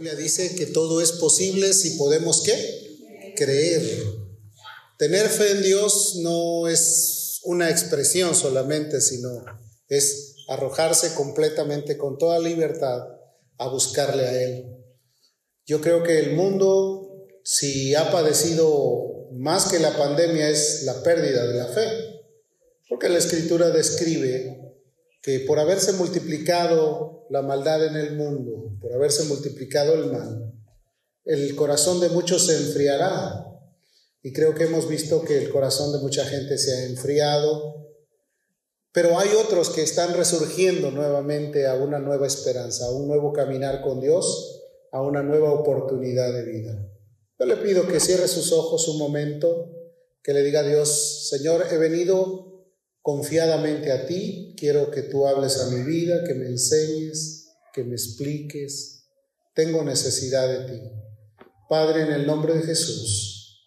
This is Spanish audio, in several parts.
Biblia dice que todo es posible si podemos qué? Creer. Tener fe en Dios no es una expresión solamente, sino es arrojarse completamente con toda libertad a buscarle a Él. Yo creo que el mundo, si ha padecido más que la pandemia, es la pérdida de la fe, porque la escritura describe que por haberse multiplicado la maldad en el mundo, por haberse multiplicado el mal, el corazón de muchos se enfriará. Y creo que hemos visto que el corazón de mucha gente se ha enfriado, pero hay otros que están resurgiendo nuevamente a una nueva esperanza, a un nuevo caminar con Dios, a una nueva oportunidad de vida. Yo le pido que cierre sus ojos un momento, que le diga a Dios, Señor, he venido confiadamente a ti, quiero que tú hables a mi vida, que me enseñes, que me expliques. Tengo necesidad de ti. Padre, en el nombre de Jesús,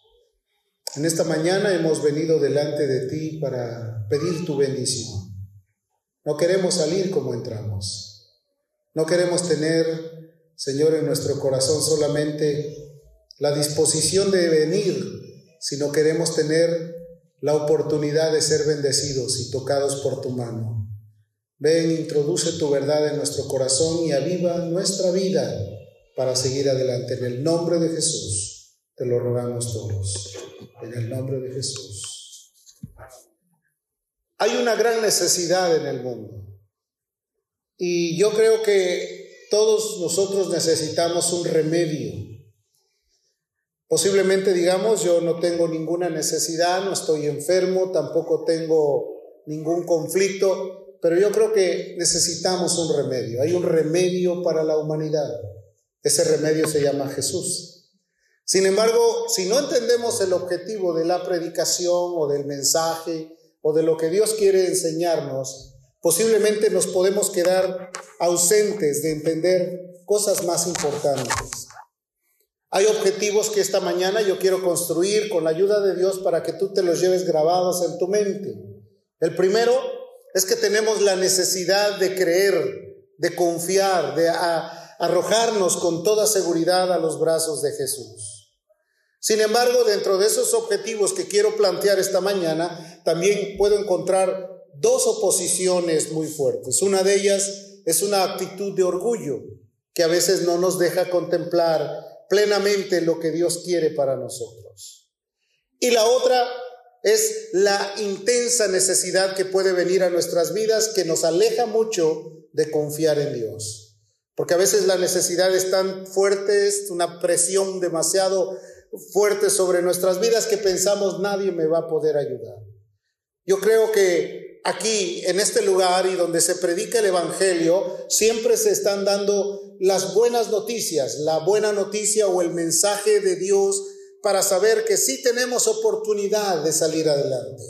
en esta mañana hemos venido delante de ti para pedir tu bendición. No queremos salir como entramos. No queremos tener, Señor, en nuestro corazón solamente la disposición de venir, sino queremos tener la oportunidad de ser bendecidos y tocados por tu mano. Ven, introduce tu verdad en nuestro corazón y aviva nuestra vida para seguir adelante. En el nombre de Jesús, te lo rogamos todos. En el nombre de Jesús. Hay una gran necesidad en el mundo. Y yo creo que todos nosotros necesitamos un remedio Posiblemente digamos, yo no tengo ninguna necesidad, no estoy enfermo, tampoco tengo ningún conflicto, pero yo creo que necesitamos un remedio. Hay un remedio para la humanidad. Ese remedio se llama Jesús. Sin embargo, si no entendemos el objetivo de la predicación o del mensaje o de lo que Dios quiere enseñarnos, posiblemente nos podemos quedar ausentes de entender cosas más importantes. Hay objetivos que esta mañana yo quiero construir con la ayuda de Dios para que tú te los lleves grabados en tu mente. El primero es que tenemos la necesidad de creer, de confiar, de arrojarnos con toda seguridad a los brazos de Jesús. Sin embargo, dentro de esos objetivos que quiero plantear esta mañana, también puedo encontrar dos oposiciones muy fuertes. Una de ellas es una actitud de orgullo que a veces no nos deja contemplar plenamente lo que Dios quiere para nosotros. Y la otra es la intensa necesidad que puede venir a nuestras vidas que nos aleja mucho de confiar en Dios. Porque a veces la necesidad es tan fuerte, es una presión demasiado fuerte sobre nuestras vidas que pensamos nadie me va a poder ayudar. Yo creo que aquí, en este lugar y donde se predica el Evangelio, siempre se están dando las buenas noticias, la buena noticia o el mensaje de Dios para saber que sí tenemos oportunidad de salir adelante.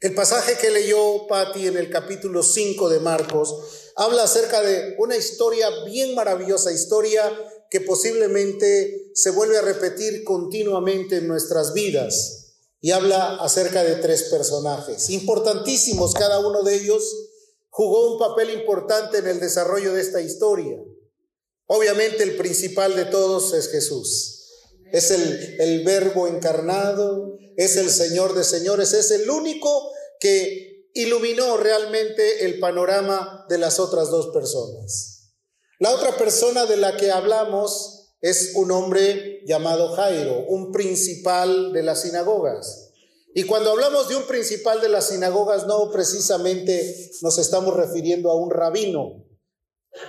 El pasaje que leyó Patti en el capítulo 5 de Marcos habla acerca de una historia bien maravillosa, historia que posiblemente se vuelve a repetir continuamente en nuestras vidas y habla acerca de tres personajes, importantísimos cada uno de ellos, jugó un papel importante en el desarrollo de esta historia. Obviamente el principal de todos es Jesús. Es el, verbo encarnado, es el Señor de señores, es el único que iluminó realmente el panorama de las otras dos personas. La otra persona de la que hablamos es un hombre llamado Jairo, un principal de las sinagogas. Y cuando hablamos de un principal de las sinagogas, no precisamente nos estamos refiriendo a un rabino.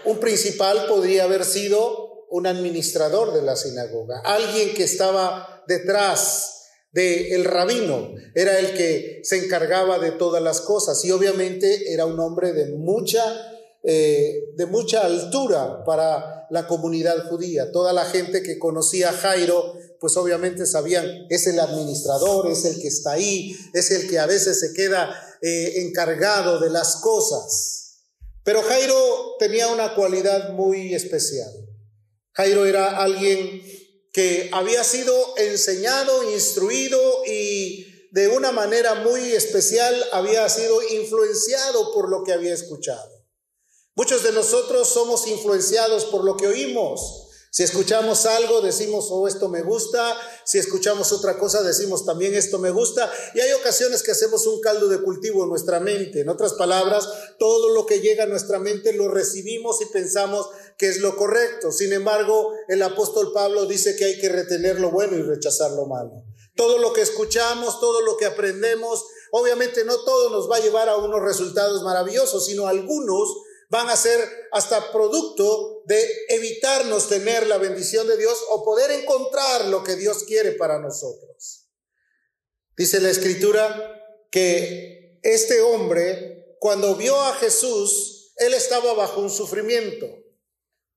Un principal podría haber sido un administrador de la sinagoga, alguien que estaba detrás del rabino, era el que se encargaba de todas las cosas y obviamente era un hombre de mucha eh, de mucha altura para la comunidad judía. Toda la gente que conocía a Jairo, pues obviamente sabían, es el administrador, es el que está ahí, es el que a veces se queda eh, encargado de las cosas. Pero Jairo tenía una cualidad muy especial. Jairo era alguien que había sido enseñado, instruido y de una manera muy especial había sido influenciado por lo que había escuchado. Muchos de nosotros somos influenciados por lo que oímos. Si escuchamos algo, decimos, oh, esto me gusta. Si escuchamos otra cosa, decimos también, esto me gusta. Y hay ocasiones que hacemos un caldo de cultivo en nuestra mente. En otras palabras, todo lo que llega a nuestra mente lo recibimos y pensamos que es lo correcto. Sin embargo, el apóstol Pablo dice que hay que retener lo bueno y rechazar lo malo. Todo lo que escuchamos, todo lo que aprendemos, obviamente no todo nos va a llevar a unos resultados maravillosos, sino algunos van a ser hasta producto de evitarnos tener la bendición de Dios o poder encontrar lo que Dios quiere para nosotros. Dice la escritura que este hombre, cuando vio a Jesús, él estaba bajo un sufrimiento.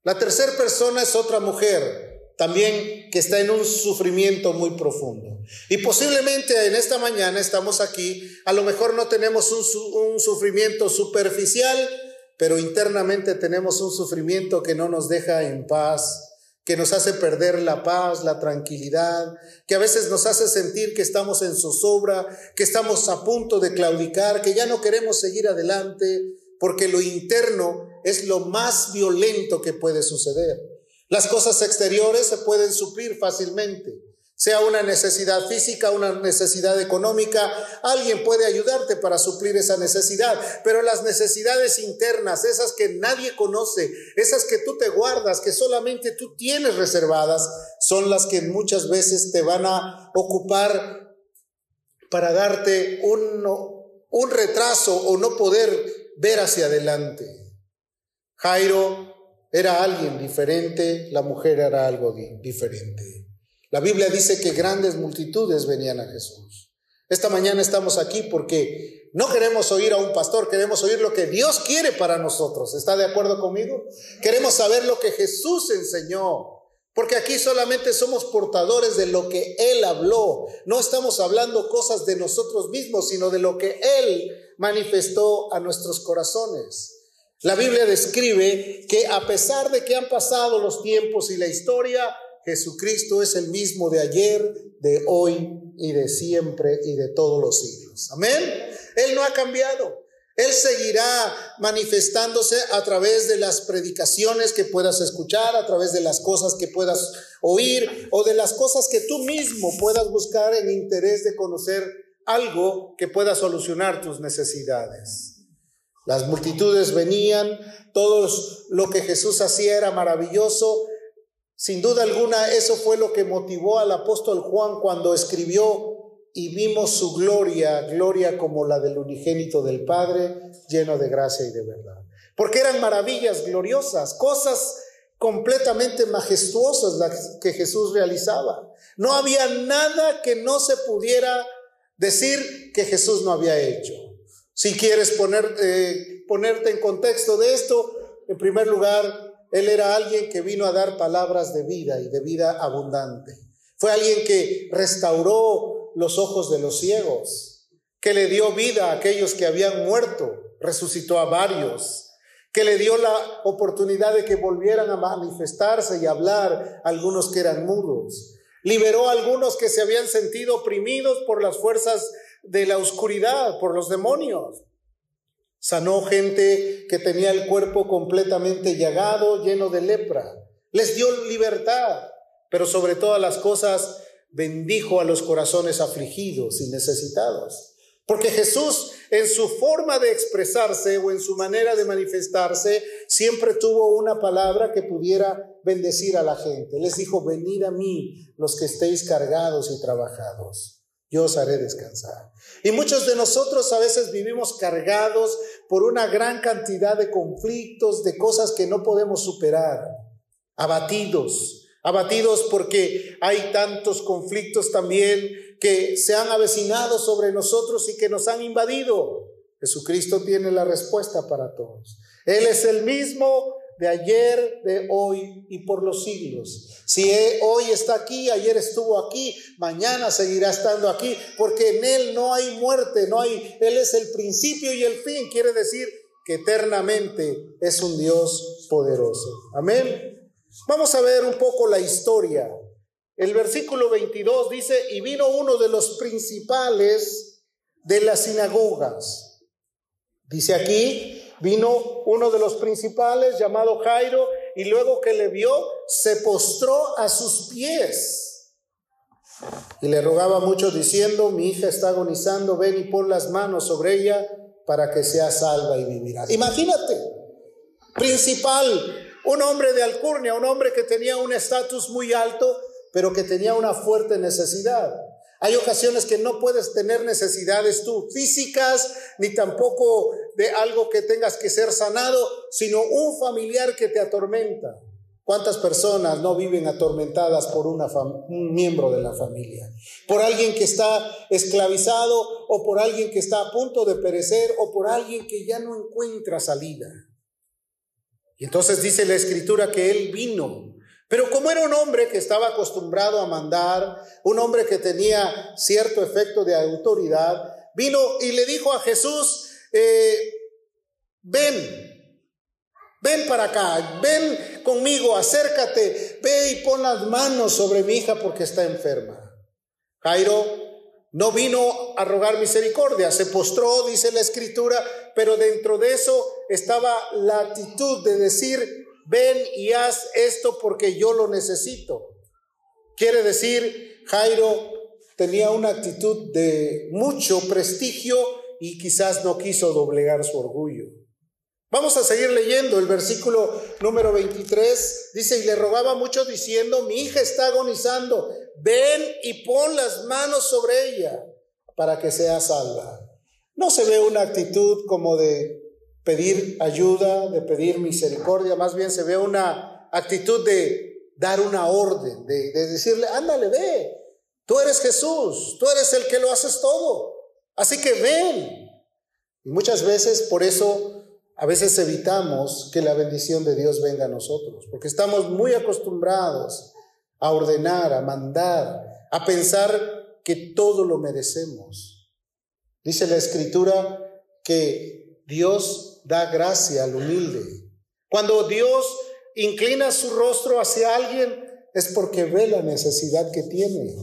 La tercera persona es otra mujer, también que está en un sufrimiento muy profundo. Y posiblemente en esta mañana estamos aquí, a lo mejor no tenemos un, un sufrimiento superficial, pero internamente tenemos un sufrimiento que no nos deja en paz, que nos hace perder la paz, la tranquilidad, que a veces nos hace sentir que estamos en zozobra, que estamos a punto de claudicar, que ya no queremos seguir adelante, porque lo interno es lo más violento que puede suceder. Las cosas exteriores se pueden suplir fácilmente, sea una necesidad física, una necesidad económica, alguien puede ayudarte para suplir esa necesidad, pero las necesidades internas, esas que nadie conoce, esas que tú te guardas, que solamente tú tienes reservadas, son las que muchas veces te van a ocupar para darte un, un retraso o no poder ver hacia adelante. Jairo era alguien diferente, la mujer era algo diferente. La Biblia dice que grandes multitudes venían a Jesús. Esta mañana estamos aquí porque no queremos oír a un pastor, queremos oír lo que Dios quiere para nosotros. ¿Está de acuerdo conmigo? Queremos saber lo que Jesús enseñó. Porque aquí solamente somos portadores de lo que Él habló. No estamos hablando cosas de nosotros mismos, sino de lo que Él manifestó a nuestros corazones. La Biblia describe que a pesar de que han pasado los tiempos y la historia, Jesucristo es el mismo de ayer, de hoy y de siempre y de todos los siglos. Amén. Él no ha cambiado. Él seguirá manifestándose a través de las predicaciones que puedas escuchar, a través de las cosas que puedas oír o de las cosas que tú mismo puedas buscar en interés de conocer algo que pueda solucionar tus necesidades. Las multitudes venían, todo lo que Jesús hacía era maravilloso, sin duda alguna, eso fue lo que motivó al apóstol Juan cuando escribió y vimos su gloria, gloria como la del unigénito del Padre, lleno de gracia y de verdad. Porque eran maravillas gloriosas, cosas completamente majestuosas las que Jesús realizaba. No había nada que no se pudiera decir que Jesús no había hecho. Si quieres ponerte en contexto de esto, en primer lugar, él era alguien que vino a dar palabras de vida y de vida abundante. Fue alguien que restauró los ojos de los ciegos, que le dio vida a aquellos que habían muerto, resucitó a varios, que le dio la oportunidad de que volvieran a manifestarse y hablar a algunos que eran mudos. Liberó a algunos que se habían sentido oprimidos por las fuerzas de la oscuridad, por los demonios. Sanó gente que tenía el cuerpo completamente llagado, lleno de lepra. Les dio libertad, pero sobre todas las cosas bendijo a los corazones afligidos y necesitados. Porque Jesús en su forma de expresarse o en su manera de manifestarse siempre tuvo una palabra que pudiera bendecir a la gente. Les dijo, venid a mí los que estéis cargados y trabajados yo os haré descansar. Y muchos de nosotros a veces vivimos cargados por una gran cantidad de conflictos, de cosas que no podemos superar, abatidos, abatidos porque hay tantos conflictos también que se han avecinado sobre nosotros y que nos han invadido. Jesucristo tiene la respuesta para todos. Él es el mismo de ayer, de hoy y por los siglos. Si hoy está aquí, ayer estuvo aquí, mañana seguirá estando aquí, porque en Él no hay muerte, no hay, Él es el principio y el fin, quiere decir que eternamente es un Dios poderoso. Amén. Vamos a ver un poco la historia. El versículo 22 dice, y vino uno de los principales de las sinagogas. Dice aquí, vino uno de los principales llamado Jairo y luego que le vio se postró a sus pies y le rogaba mucho diciendo, mi hija está agonizando, ven y pon las manos sobre ella para que sea salva y vivirá. Imagínate, principal, un hombre de alcurnia, un hombre que tenía un estatus muy alto, pero que tenía una fuerte necesidad. Hay ocasiones que no puedes tener necesidades tú físicas, ni tampoco de algo que tengas que ser sanado, sino un familiar que te atormenta. ¿Cuántas personas no viven atormentadas por un miembro de la familia? Por alguien que está esclavizado o por alguien que está a punto de perecer o por alguien que ya no encuentra salida. Y entonces dice la escritura que él vino. Pero como era un hombre que estaba acostumbrado a mandar, un hombre que tenía cierto efecto de autoridad, vino y le dijo a Jesús, eh, ven, ven para acá, ven conmigo, acércate, ve y pon las manos sobre mi hija porque está enferma. Jairo no vino a rogar misericordia, se postró, dice la escritura, pero dentro de eso estaba la actitud de decir, ven y haz esto porque yo lo necesito. Quiere decir, Jairo tenía una actitud de mucho prestigio y quizás no quiso doblegar su orgullo. Vamos a seguir leyendo el versículo número 23. Dice, y le rogaba mucho diciendo, mi hija está agonizando, ven y pon las manos sobre ella para que sea salva. No se ve una actitud como de pedir ayuda, de pedir misericordia, más bien se ve una actitud de dar una orden, de, de decirle, ándale, ve, tú eres Jesús, tú eres el que lo haces todo, así que ven. Y muchas veces por eso a veces evitamos que la bendición de Dios venga a nosotros, porque estamos muy acostumbrados a ordenar, a mandar, a pensar que todo lo merecemos. Dice la escritura que Dios da gracia al humilde. Cuando Dios inclina su rostro hacia alguien es porque ve la necesidad que tiene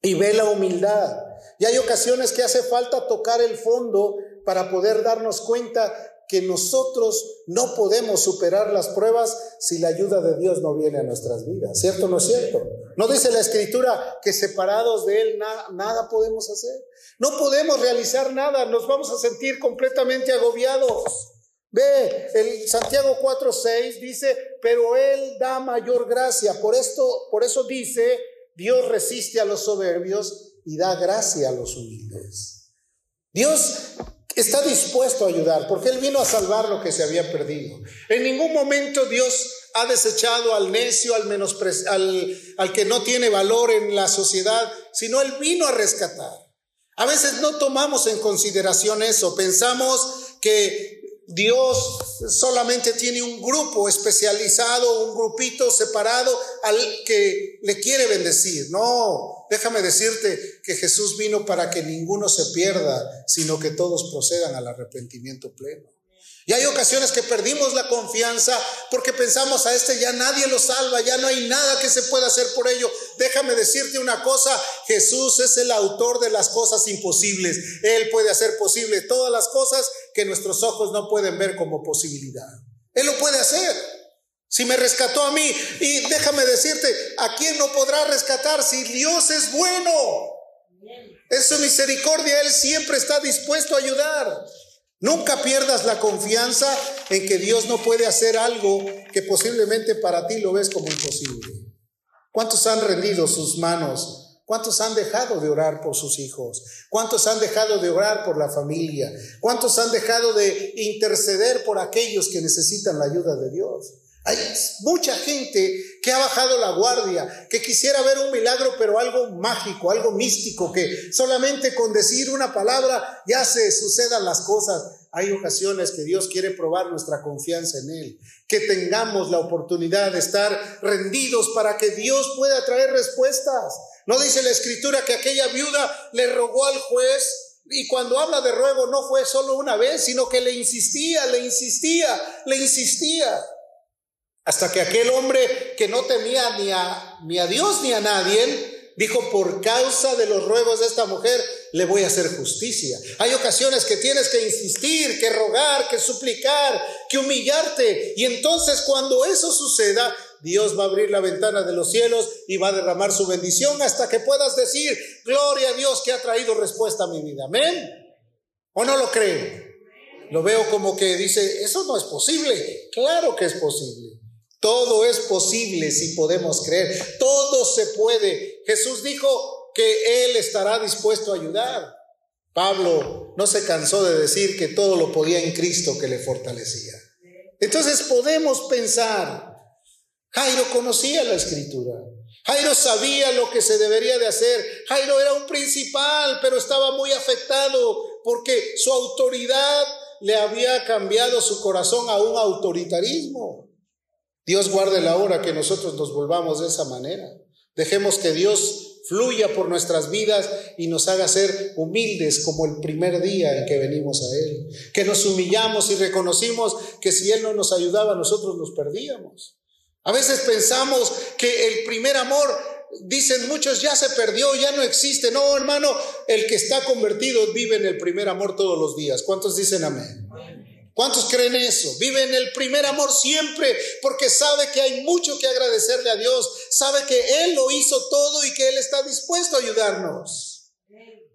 y ve la humildad. Y hay ocasiones que hace falta tocar el fondo para poder darnos cuenta que nosotros no podemos superar las pruebas si la ayuda de Dios no viene a nuestras vidas. ¿Cierto o no es cierto? No dice la escritura que separados de Él nada podemos hacer. No podemos realizar nada, nos vamos a sentir completamente agobiados. Ve, el Santiago 4:6 dice, pero él da mayor gracia. Por esto, por eso dice, Dios resiste a los soberbios y da gracia a los humildes. Dios está dispuesto a ayudar, porque Él vino a salvar lo que se había perdido. En ningún momento Dios ha desechado al necio, al, al, al que no tiene valor en la sociedad, sino Él vino a rescatar. A veces no tomamos en consideración eso, pensamos que Dios solamente tiene un grupo especializado, un grupito separado al que le quiere bendecir. No, déjame decirte que Jesús vino para que ninguno se pierda, sino que todos procedan al arrepentimiento pleno. Y hay ocasiones que perdimos la confianza porque pensamos a este ya nadie lo salva, ya no hay nada que se pueda hacer por ello. Déjame decirte una cosa, Jesús es el autor de las cosas imposibles. Él puede hacer posible todas las cosas que nuestros ojos no pueden ver como posibilidad. Él lo puede hacer. Si me rescató a mí, y déjame decirte, ¿a quién no podrá rescatar si Dios es bueno? En su misericordia, Él siempre está dispuesto a ayudar. Nunca pierdas la confianza en que Dios no puede hacer algo que posiblemente para ti lo ves como imposible. ¿Cuántos han rendido sus manos ¿Cuántos han dejado de orar por sus hijos? ¿Cuántos han dejado de orar por la familia? ¿Cuántos han dejado de interceder por aquellos que necesitan la ayuda de Dios? Hay mucha gente que ha bajado la guardia, que quisiera ver un milagro, pero algo mágico, algo místico, que solamente con decir una palabra ya se sucedan las cosas. Hay ocasiones que Dios quiere probar nuestra confianza en Él, que tengamos la oportunidad de estar rendidos para que Dios pueda traer respuestas. No dice la escritura que aquella viuda le rogó al juez y cuando habla de ruego no fue solo una vez, sino que le insistía, le insistía, le insistía. Hasta que aquel hombre que no temía ni a, ni a Dios ni a nadie, Dijo, por causa de los ruegos de esta mujer, le voy a hacer justicia. Hay ocasiones que tienes que insistir, que rogar, que suplicar, que humillarte. Y entonces cuando eso suceda, Dios va a abrir la ventana de los cielos y va a derramar su bendición hasta que puedas decir, gloria a Dios que ha traído respuesta a mi vida. Amén. ¿O no lo creen? Lo veo como que dice, eso no es posible. Claro que es posible. Todo es posible si podemos creer. Todo se puede. Jesús dijo que Él estará dispuesto a ayudar. Pablo no se cansó de decir que todo lo podía en Cristo que le fortalecía. Entonces podemos pensar, Jairo conocía la escritura. Jairo sabía lo que se debería de hacer. Jairo era un principal, pero estaba muy afectado porque su autoridad le había cambiado su corazón a un autoritarismo. Dios guarde la hora que nosotros nos volvamos de esa manera. Dejemos que Dios fluya por nuestras vidas y nos haga ser humildes como el primer día en que venimos a Él. Que nos humillamos y reconocimos que si Él no nos ayudaba, nosotros nos perdíamos. A veces pensamos que el primer amor, dicen muchos, ya se perdió, ya no existe. No, hermano, el que está convertido vive en el primer amor todos los días. ¿Cuántos dicen amén? ¿Cuántos creen eso? Vive en el primer amor siempre porque sabe que hay mucho que agradecerle a Dios, sabe que Él lo hizo todo y que Él está dispuesto a ayudarnos.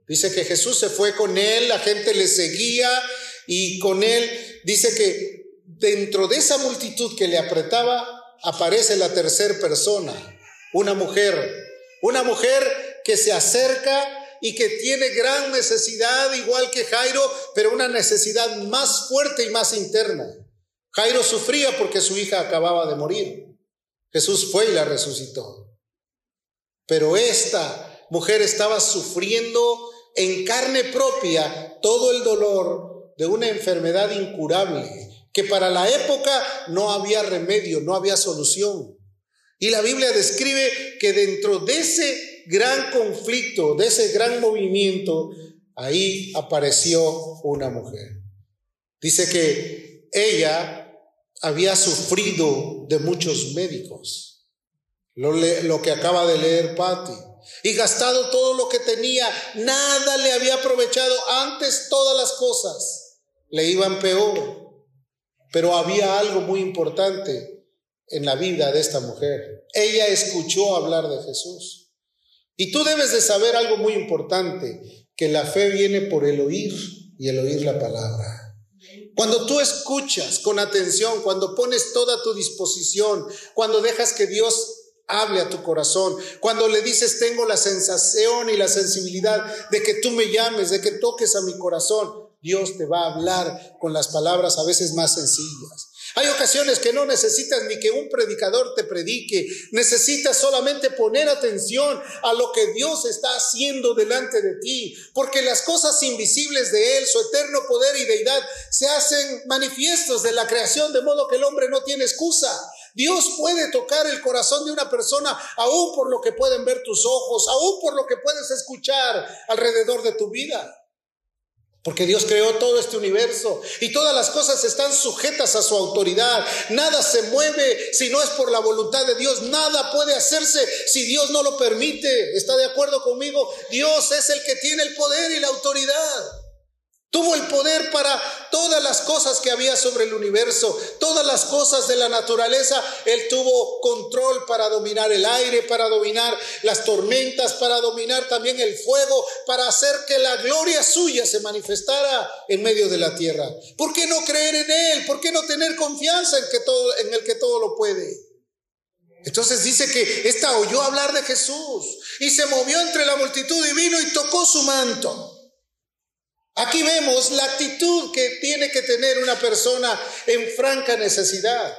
Dice que Jesús se fue con Él, la gente le seguía y con Él dice que dentro de esa multitud que le apretaba aparece la tercera persona, una mujer, una mujer que se acerca y que tiene gran necesidad, igual que Jairo, pero una necesidad más fuerte y más interna. Jairo sufría porque su hija acababa de morir. Jesús fue y la resucitó. Pero esta mujer estaba sufriendo en carne propia todo el dolor de una enfermedad incurable, que para la época no había remedio, no había solución. Y la Biblia describe que dentro de ese gran conflicto, de ese gran movimiento, ahí apareció una mujer. Dice que ella había sufrido de muchos médicos, lo, lo que acaba de leer Patti, y gastado todo lo que tenía, nada le había aprovechado, antes todas las cosas le iban peor. Pero había algo muy importante en la vida de esta mujer. Ella escuchó hablar de Jesús. Y tú debes de saber algo muy importante, que la fe viene por el oír y el oír la palabra. Cuando tú escuchas con atención, cuando pones toda tu disposición, cuando dejas que Dios hable a tu corazón, cuando le dices tengo la sensación y la sensibilidad de que tú me llames, de que toques a mi corazón, Dios te va a hablar con las palabras a veces más sencillas. Hay ocasiones que no necesitas ni que un predicador te predique, necesitas solamente poner atención a lo que Dios está haciendo delante de ti, porque las cosas invisibles de Él, su eterno poder y deidad, se hacen manifiestos de la creación, de modo que el hombre no tiene excusa. Dios puede tocar el corazón de una persona aún por lo que pueden ver tus ojos, aún por lo que puedes escuchar alrededor de tu vida. Porque Dios creó todo este universo y todas las cosas están sujetas a su autoridad. Nada se mueve si no es por la voluntad de Dios. Nada puede hacerse si Dios no lo permite. ¿Está de acuerdo conmigo? Dios es el que tiene el poder y la autoridad. Tuvo el poder para todas las cosas que había sobre el universo, todas las cosas de la naturaleza. Él tuvo control para dominar el aire, para dominar las tormentas, para dominar también el fuego, para hacer que la gloria suya se manifestara en medio de la tierra. ¿Por qué no creer en Él? ¿Por qué no tener confianza en, que todo, en el que todo lo puede? Entonces dice que esta oyó hablar de Jesús y se movió entre la multitud y vino y tocó su manto. Aquí vemos la actitud que tiene que tener una persona en franca necesidad.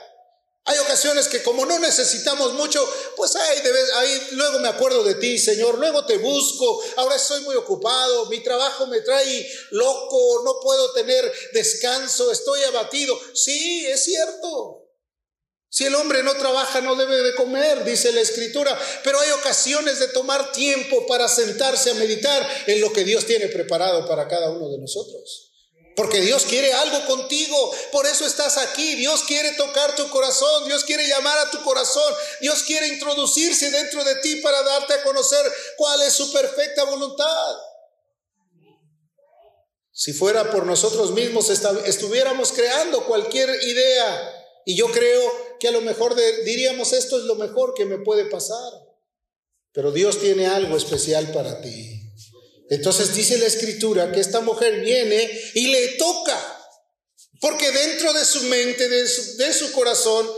Hay ocasiones que como no necesitamos mucho, pues ahí, ahí luego me acuerdo de ti, Señor, luego te busco, ahora estoy muy ocupado, mi trabajo me trae loco, no puedo tener descanso, estoy abatido. Sí, es cierto. Si el hombre no trabaja, no debe de comer, dice la escritura, pero hay ocasiones de tomar tiempo para sentarse a meditar en lo que Dios tiene preparado para cada uno de nosotros. Porque Dios quiere algo contigo. Por eso estás aquí. Dios quiere tocar tu corazón. Dios quiere llamar a tu corazón. Dios quiere introducirse dentro de ti para darte a conocer cuál es su perfecta voluntad. Si fuera por nosotros mismos, estuviéramos creando cualquier idea. Y yo creo que a lo mejor diríamos, esto es lo mejor que me puede pasar. Pero Dios tiene algo especial para ti. Entonces dice la escritura que esta mujer viene y le toca, porque dentro de su mente, de su, corazón,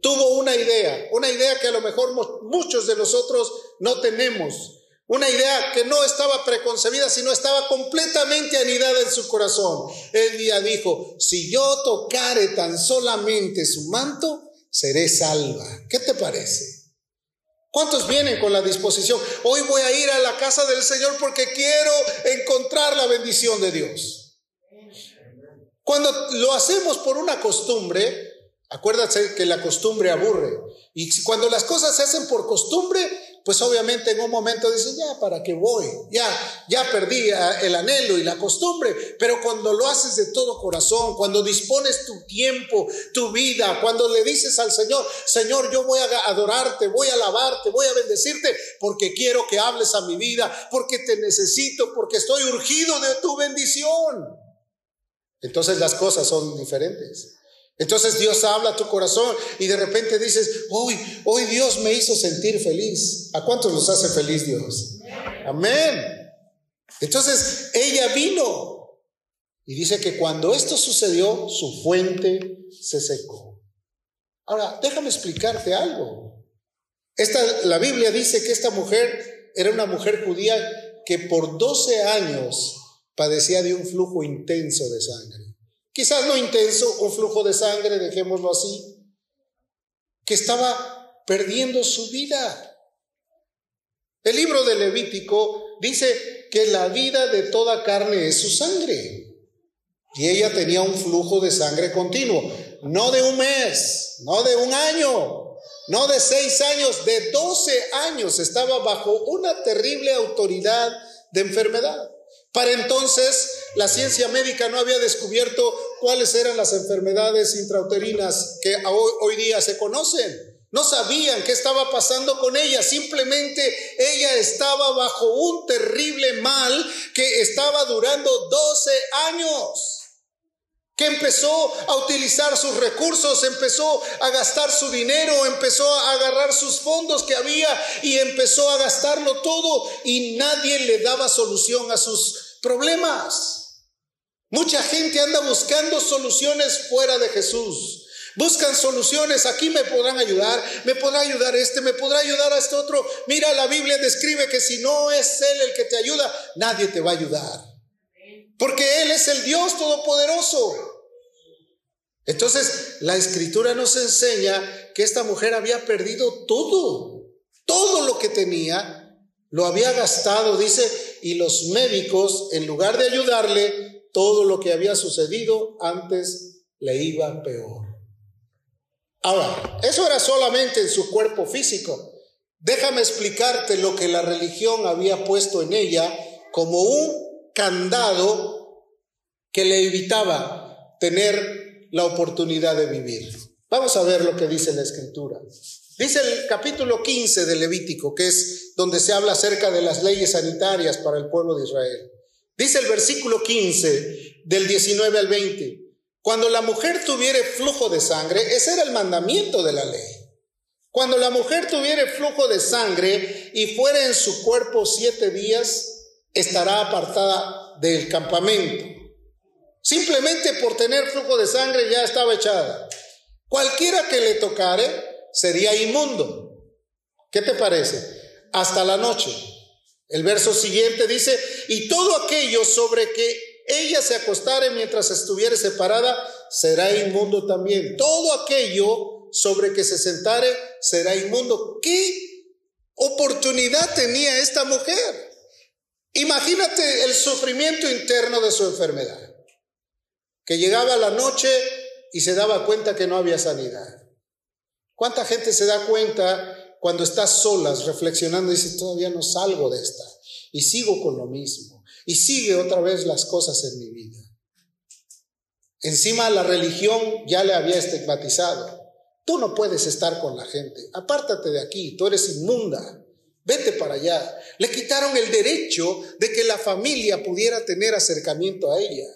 tuvo una idea, una idea que a lo mejor muchos de nosotros no tenemos, una idea que no estaba preconcebida, sino estaba completamente anidada en su corazón. El día dijo, si yo tocare tan solamente su manto, seré salva. ¿Qué te parece? ¿Cuántos vienen con la disposición? Hoy voy a ir a la casa del Señor porque quiero encontrar la bendición de Dios. Cuando lo hacemos por una costumbre, acuérdate que la costumbre aburre. Y cuando las cosas se hacen por costumbre, pues obviamente en un momento dice, ya, ¿para qué voy? Ya, ya perdí el anhelo y la costumbre, pero cuando lo haces de todo corazón, cuando dispones tu tiempo, tu vida, cuando le dices al Señor, Señor, yo voy a adorarte, voy a alabarte, voy a bendecirte, porque quiero que hables a mi vida, porque te necesito, porque estoy urgido de tu bendición. Entonces las cosas son diferentes. Entonces Dios habla a tu corazón y de repente dices, hoy, hoy Dios me hizo sentir feliz. ¿A cuántos los hace feliz Dios? Amén. Entonces ella vino y dice que cuando esto sucedió, su fuente se secó. Ahora, déjame explicarte algo. Esta, la Biblia dice que esta mujer era una mujer judía que por 12 años padecía de un flujo intenso de sangre quizás no intenso, un flujo de sangre, dejémoslo así, que estaba perdiendo su vida. El libro de Levítico dice que la vida de toda carne es su sangre. Y ella tenía un flujo de sangre continuo, no de un mes, no de un año, no de seis años, de doce años estaba bajo una terrible autoridad de enfermedad. Para entonces la ciencia médica no había descubierto cuáles eran las enfermedades intrauterinas que hoy, día se conocen. No sabían qué estaba pasando con ella, simplemente ella estaba bajo un terrible mal que estaba durando 12 años que empezó a utilizar sus recursos, empezó a gastar su dinero, empezó a agarrar sus fondos que había y empezó a gastarlo todo y nadie le daba solución a sus problemas. Mucha gente anda buscando soluciones fuera de Jesús. Buscan soluciones, aquí me podrán ayudar, me podrá ayudar este, me podrá ayudar a este otro. Mira, la Biblia describe que si no es Él el que te ayuda, nadie te va a ayudar. Porque Él es el Dios Todopoderoso. Entonces, la escritura nos enseña que esta mujer había perdido todo, todo lo que tenía, lo había gastado, dice, y los médicos, en lugar de ayudarle, todo lo que había sucedido antes le iba peor. Ahora, eso era solamente en su cuerpo físico. Déjame explicarte lo que la religión había puesto en ella como un candado que le evitaba tener la oportunidad de vivir. Vamos a ver lo que dice la escritura. Dice el capítulo 15 de Levítico, que es donde se habla acerca de las leyes sanitarias para el pueblo de Israel. Dice el versículo 15 del 19 al 20, cuando la mujer tuviere flujo de sangre, ese era el mandamiento de la ley. Cuando la mujer tuviere flujo de sangre y fuere en su cuerpo siete días, estará apartada del campamento. Simplemente por tener flujo de sangre ya estaba echada. Cualquiera que le tocare sería inmundo. ¿Qué te parece? Hasta la noche. El verso siguiente dice, y todo aquello sobre que ella se acostare mientras estuviere separada, será inmundo también. Todo aquello sobre que se sentare, será inmundo. ¿Qué oportunidad tenía esta mujer? Imagínate el sufrimiento interno de su enfermedad, que llegaba la noche y se daba cuenta que no había sanidad. ¿Cuánta gente se da cuenta cuando estás solas reflexionando y dices, todavía no salgo de esta? Y sigo con lo mismo. Y sigue otra vez las cosas en mi vida. Encima la religión ya le había estigmatizado. Tú no puedes estar con la gente. Apártate de aquí, tú eres inmunda. Vete para allá. Le quitaron el derecho de que la familia pudiera tener acercamiento a ella.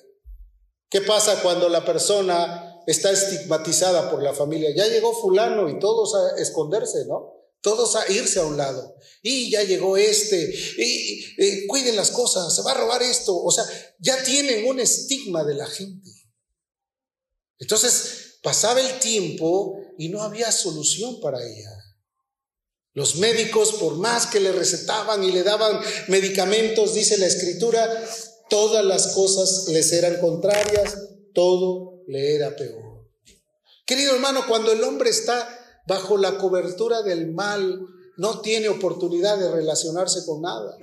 ¿Qué pasa cuando la persona está estigmatizada por la familia? Ya llegó fulano y todos a esconderse, ¿no? Todos a irse a un lado. Y ya llegó este. Y, cuiden las cosas, se va a robar esto. O sea, ya tienen un estigma de la gente. Entonces, pasaba el tiempo y no había solución para ella. Los médicos, por más que le recetaban y le daban medicamentos, dice la escritura, todas las cosas les eran contrarias, todo le era peor. Querido hermano, cuando el hombre está bajo la cobertura del mal, no tiene oportunidad de relacionarse con nada.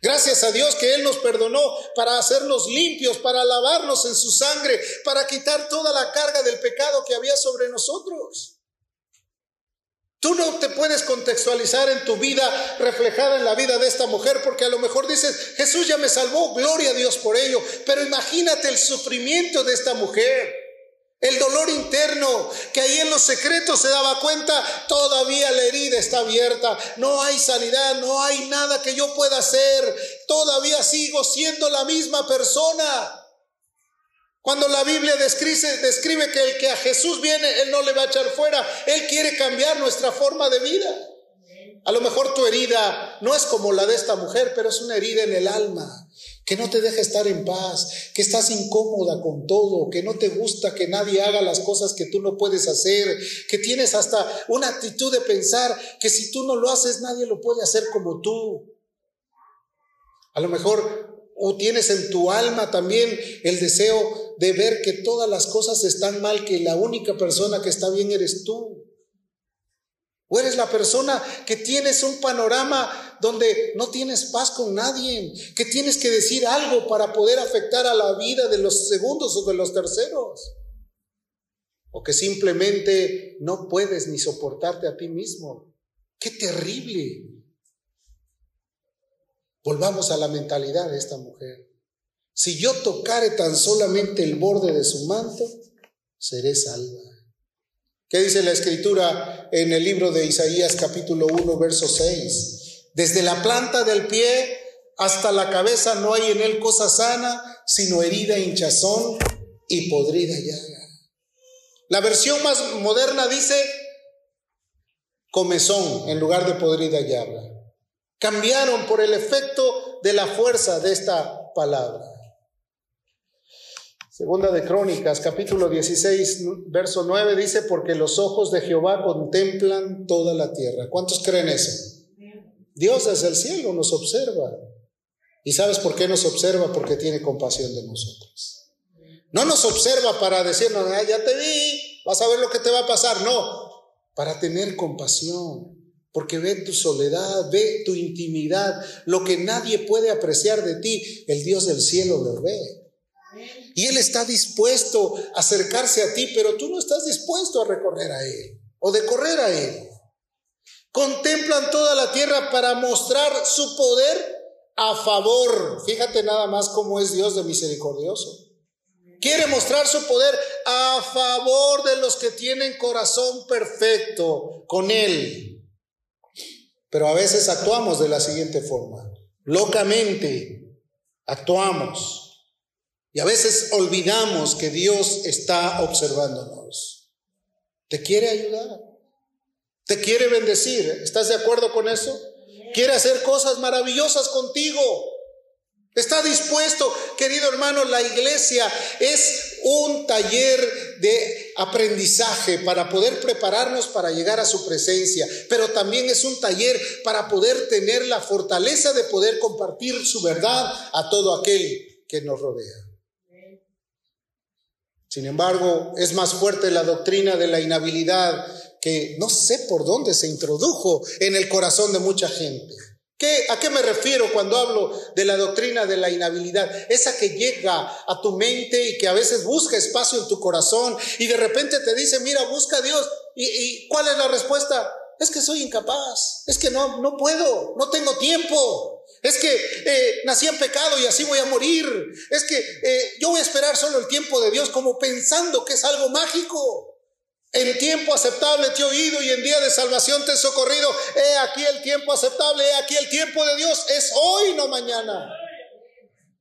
Gracias a Dios que Él nos perdonó para hacernos limpios, para lavarnos en su sangre, para quitar toda la carga del pecado que había sobre nosotros. Tú no te puedes contextualizar en tu vida reflejada en la vida de esta mujer porque a lo mejor dices, Jesús ya me salvó, gloria a Dios por ello, pero imagínate el sufrimiento de esta mujer. El dolor interno, que ahí en los secretos se daba cuenta, todavía la herida está abierta, no hay sanidad, no hay nada que yo pueda hacer, todavía sigo siendo la misma persona. Cuando la Biblia describe, describe que el que a Jesús viene, Él no le va a echar fuera, Él quiere cambiar nuestra forma de vida. A lo mejor tu herida no es como la de esta mujer, pero es una herida en el alma que no te deja estar en paz, que estás incómoda con todo, que no te gusta que nadie haga las cosas que tú no puedes hacer, que tienes hasta una actitud de pensar que si tú no lo haces nadie lo puede hacer como tú. A lo mejor tienes en tu alma también el deseo de ver que todas las cosas están mal, que la única persona que está bien eres tú. O eres la persona que tienes un panorama donde no tienes paz con nadie, que tienes que decir algo para poder afectar a la vida de los segundos o de los terceros. O que simplemente no puedes ni soportarte a ti mismo. Qué terrible. Volvamos a la mentalidad de esta mujer. Si yo tocare tan solamente el borde de su manto, seré salva. ¿Qué dice la escritura en el libro de Isaías capítulo 1, verso 6? Desde la planta del pie hasta la cabeza no hay en él cosa sana, sino herida, hinchazón y podrida llaga. La versión más moderna dice comezón en lugar de podrida llaga. Cambiaron por el efecto de la fuerza de esta palabra. Segunda de Crónicas, capítulo 16, verso 9 dice, porque los ojos de Jehová contemplan toda la tierra. ¿Cuántos creen eso? Dios desde el cielo nos observa. ¿Y sabes por qué nos observa? Porque tiene compasión de nosotros. No nos observa para decirnos, ya te vi, vas a ver lo que te va a pasar. No, para tener compasión. Porque ve tu soledad, ve tu intimidad, lo que nadie puede apreciar de ti, el Dios del cielo lo ve. Y Él está dispuesto a acercarse a ti, pero tú no estás dispuesto a recorrer a Él o de correr a Él. Contemplan toda la tierra para mostrar su poder a favor. Fíjate nada más cómo es Dios de misericordioso. Quiere mostrar su poder a favor de los que tienen corazón perfecto con Él. Pero a veces actuamos de la siguiente forma. Locamente actuamos y a veces olvidamos que Dios está observándonos. Te quiere ayudar. Te quiere bendecir. ¿Estás de acuerdo con eso? Quiere hacer cosas maravillosas contigo. Está dispuesto, querido hermano, la iglesia es un taller de aprendizaje para poder prepararnos para llegar a su presencia, pero también es un taller para poder tener la fortaleza de poder compartir su verdad a todo aquel que nos rodea. Sin embargo, es más fuerte la doctrina de la inhabilidad que no sé por dónde se introdujo en el corazón de mucha gente. ¿Qué, ¿A qué me refiero cuando hablo de la doctrina de la inhabilidad? Esa que llega a tu mente y que a veces busca espacio en tu corazón y de repente te dice, mira, busca a Dios. ¿Y, y cuál es la respuesta? Es que soy incapaz, es que no, no puedo, no tengo tiempo, Es que eh, nací en pecado y así voy a morir. Es que eh, yo voy a esperar solo el tiempo de Dios como pensando que es algo mágico. En tiempo aceptable te he oído y en día de salvación te he socorrido. He aquí el tiempo aceptable, he aquí el tiempo de Dios. Es hoy, no mañana.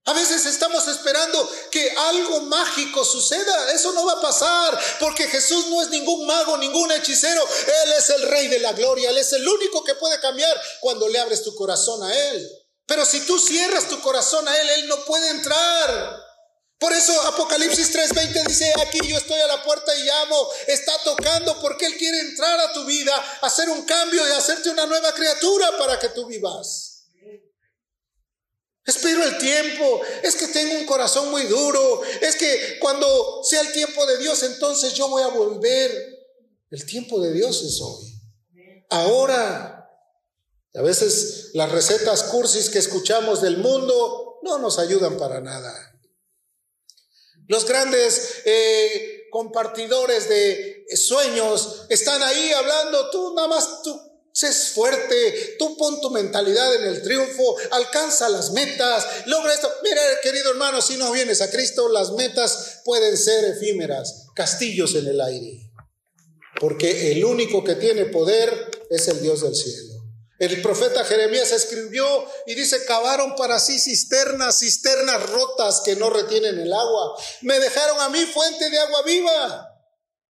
A veces estamos esperando que algo mágico suceda. Eso no va a pasar porque Jesús no es ningún mago, ningún hechicero. Él es el rey de la gloria. Él es el único que puede cambiar cuando le abres tu corazón a Él. Pero si tú cierras tu corazón a Él, Él no puede entrar. Por eso Apocalipsis 3:20 dice, aquí yo estoy a la puerta y llamo, está tocando porque Él quiere entrar a tu vida, hacer un cambio y hacerte una nueva criatura para que tú vivas. Espero el tiempo, es que tengo un corazón muy duro, es que cuando sea el tiempo de Dios, entonces yo voy a volver. El tiempo de Dios es hoy. Ahora. A veces las recetas cursis que escuchamos del mundo no nos ayudan para nada. Los grandes eh, compartidores de sueños están ahí hablando, tú nada más, tú Sé fuerte, tú pon tu mentalidad en el triunfo, alcanza las metas, logra esto. Mira, querido hermano, si no vienes a Cristo, las metas pueden ser efímeras, castillos en el aire. Porque el único que tiene poder es el Dios del cielo. El profeta Jeremías escribió y dice, cavaron para sí cisternas, cisternas rotas que no retienen el agua. Me dejaron a mí fuente de agua viva.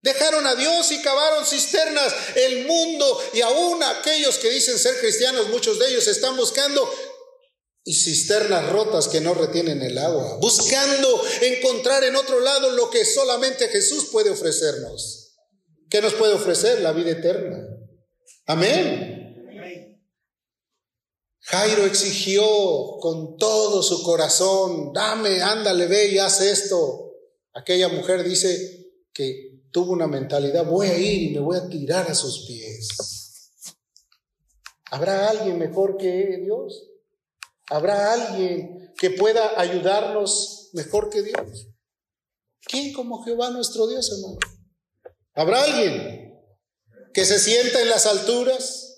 Dejaron a Dios y cavaron cisternas. El mundo y aún aquellos que dicen ser cristianos, muchos de ellos están buscando y cisternas rotas que no retienen el agua, buscando encontrar en otro lado lo que solamente Jesús puede ofrecernos. ¿Qué nos puede ofrecer? La vida eterna. Amén. Jairo exigió con todo su corazón, dame, ándale, ve y haz esto. Aquella mujer dice que tuvo una mentalidad, voy a ir y me voy a tirar a sus pies. ¿Habrá alguien mejor que Dios? ¿Habrá alguien que pueda ayudarnos mejor que Dios? ¿Quién como Jehová nuestro Dios, hermano? ¿Habrá alguien que se sienta en las alturas?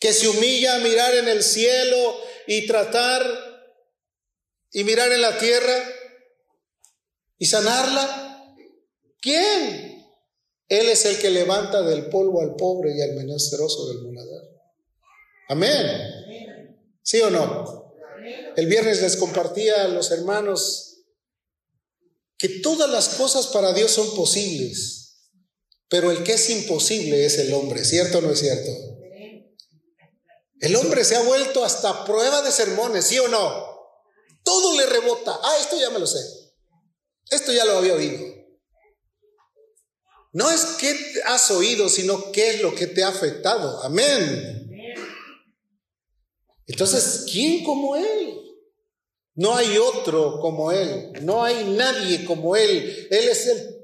Que se humilla a mirar en el cielo y tratar y mirar en la tierra y sanarla? ¿Quién? Él es el que levanta del polvo al pobre y al menesteroso del muladar. Amén. ¿Sí o no? El viernes les compartía a los hermanos que todas las cosas para Dios son posibles, pero el que es imposible es el hombre, ¿cierto o no es cierto? El hombre se ha vuelto hasta prueba de sermones, ¿sí o no? Todo le rebota. Ah, esto ya me lo sé. Esto ya lo había oído. No es qué has oído, sino qué es lo que te ha afectado. Amén. Entonces, ¿quién como Él? No hay otro como Él. No hay nadie como Él. Él es el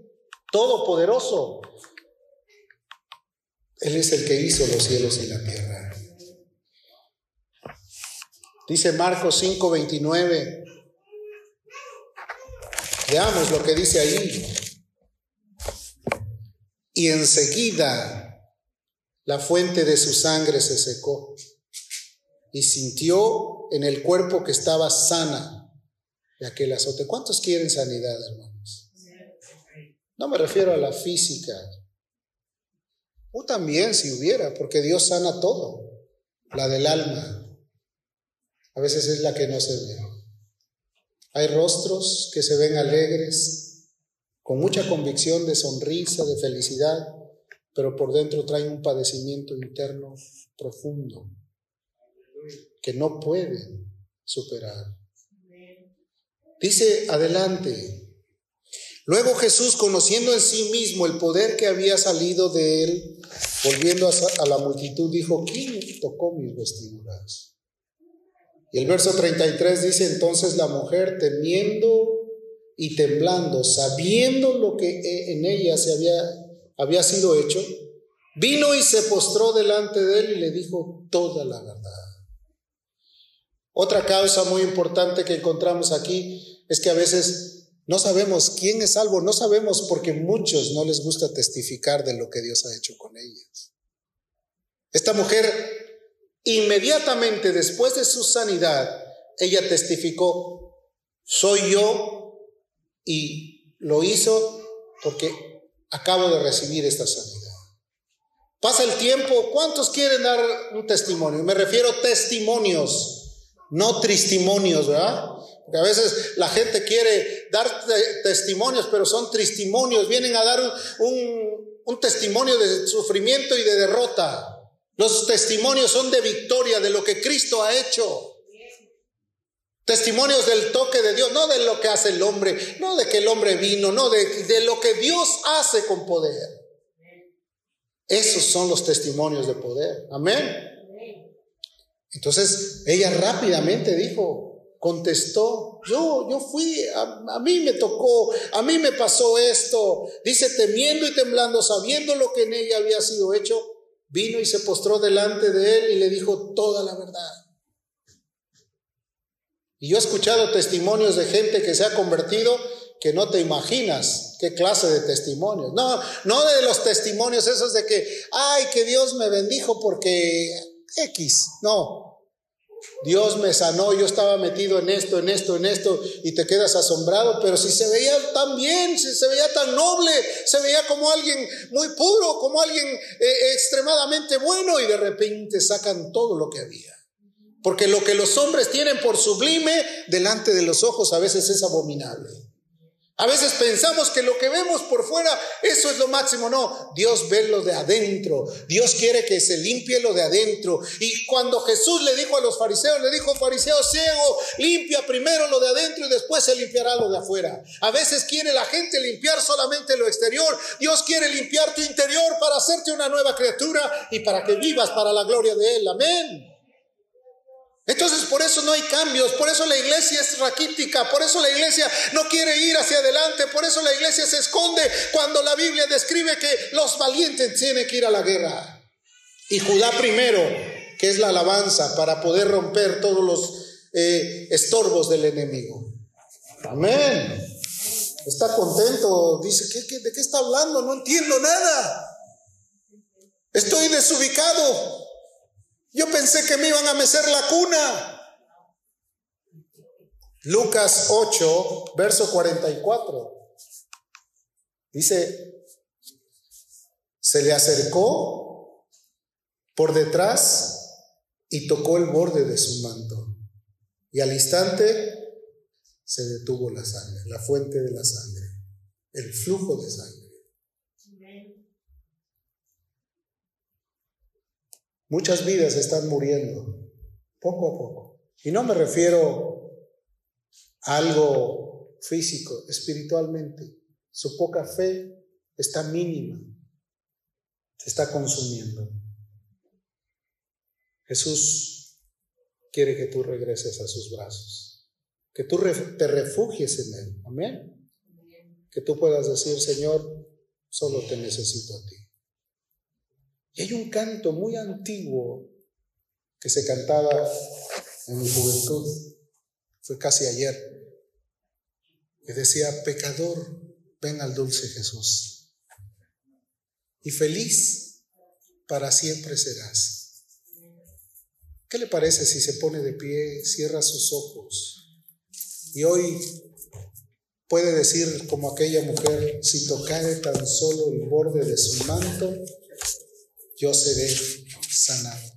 Todopoderoso. Él es el que hizo los cielos y la tierra. Dice Marcos 5:29. Veamos lo que dice ahí. Y enseguida la fuente de su sangre se secó y sintió en el cuerpo que estaba sana de aquel azote. ¿Cuántos quieren sanidad, hermanos? No me refiero a la física. O también si hubiera, porque Dios sana todo. La del alma. A veces es la que no se ve. Hay rostros que se ven alegres, con mucha convicción de sonrisa, de felicidad, pero por dentro traen un padecimiento interno profundo que no pueden superar. Dice adelante, Luego Jesús, conociendo en sí mismo el poder que había salido de él, volviendo a, la multitud, dijo, ¿quién tocó mis vestiduras? Y el verso 33 dice, entonces la mujer, temiendo y temblando, sabiendo lo que e, en ella se había, había sido hecho, vino y se postró delante de él y le dijo toda la verdad. Otra causa muy importante que encontramos aquí es que a veces no sabemos quién es salvo, no sabemos porque muchos no les gusta testificar de lo que Dios ha hecho con ellas. Esta mujer Inmediatamente después de su sanidad, ella testificó, soy yo y lo hizo porque acabo de recibir esta sanidad. Pasa el tiempo, ¿cuántos quieren dar un testimonio? Me refiero a testimonios, no tristimonios, ¿verdad? Porque a veces la gente quiere dar testimonios, pero son tristimonios, vienen a dar un, un testimonio de sufrimiento y de derrota. Los testimonios son de victoria, de lo que Cristo ha hecho. Testimonios del toque de Dios, no de lo que hace el hombre, no de que el hombre vino, no de, de lo que Dios hace con poder. Esos son los testimonios de poder. Amén. Entonces ella rápidamente dijo, contestó, yo, yo fui, a, a, mí me tocó, a mí me pasó esto. Dice, temiendo y temblando, sabiendo lo que en ella había sido hecho, vino y se postró delante de él y le dijo toda la verdad. Y yo he escuchado testimonios de gente que se ha convertido que no te imaginas qué clase de testimonios. No, no de los testimonios esos de que, ay, que Dios me bendijo porque X. No. Dios me sanó, yo estaba metido en esto, en esto, en esto, y te quedas asombrado, pero si se veía tan bien, si se veía tan noble, se veía como alguien muy puro, como alguien eh, extremadamente bueno, y de repente sacan todo lo que había. Porque lo que los hombres tienen por sublime delante de los ojos a veces es abominable. A veces pensamos que lo que vemos por fuera, eso es lo máximo. No, Dios ve lo de adentro. Dios quiere que se limpie lo de adentro. Y cuando Jesús le dijo a los fariseos, le dijo, fariseo ciego, limpia primero lo de adentro y después se limpiará lo de afuera. A veces quiere la gente limpiar solamente lo exterior. Dios quiere limpiar tu interior para hacerte una nueva criatura y para que vivas para la gloria de Él. Amén. Entonces por eso no hay cambios, por eso la iglesia es raquítica, por eso la iglesia no quiere ir hacia adelante, por eso la iglesia se esconde cuando la Biblia describe que los valientes tienen que ir a la guerra. Y Judá primero, que es la alabanza para poder romper todos los eh, estorbos del enemigo. Amén. Está contento, dice, de qué está hablando? No entiendo nada. Estoy desubicado. Yo pensé que me iban a mecer la cuna. Lucas 8, verso 44. Dice, se le acercó por detrás y tocó el borde de su manto. Y al instante se detuvo la sangre, la fuente de la sangre, el flujo de sangre. Muchas vidas están muriendo, poco a poco. Y no me refiero a algo físico, espiritualmente. Su poca fe está mínima, se está consumiendo. Jesús quiere que tú regreses a sus brazos, que tú te refugies en Él. Amén. Que tú puedas decir, Señor, solo te necesito a ti. Y hay un canto muy antiguo que se cantaba en mi juventud, fue casi ayer, que decía, pecador, ven al dulce Jesús. Y feliz para siempre serás. ¿Qué le parece si se pone de pie, cierra sus ojos y hoy puede decir como aquella mujer, si tocare tan solo el borde de su manto, yo seré sanado.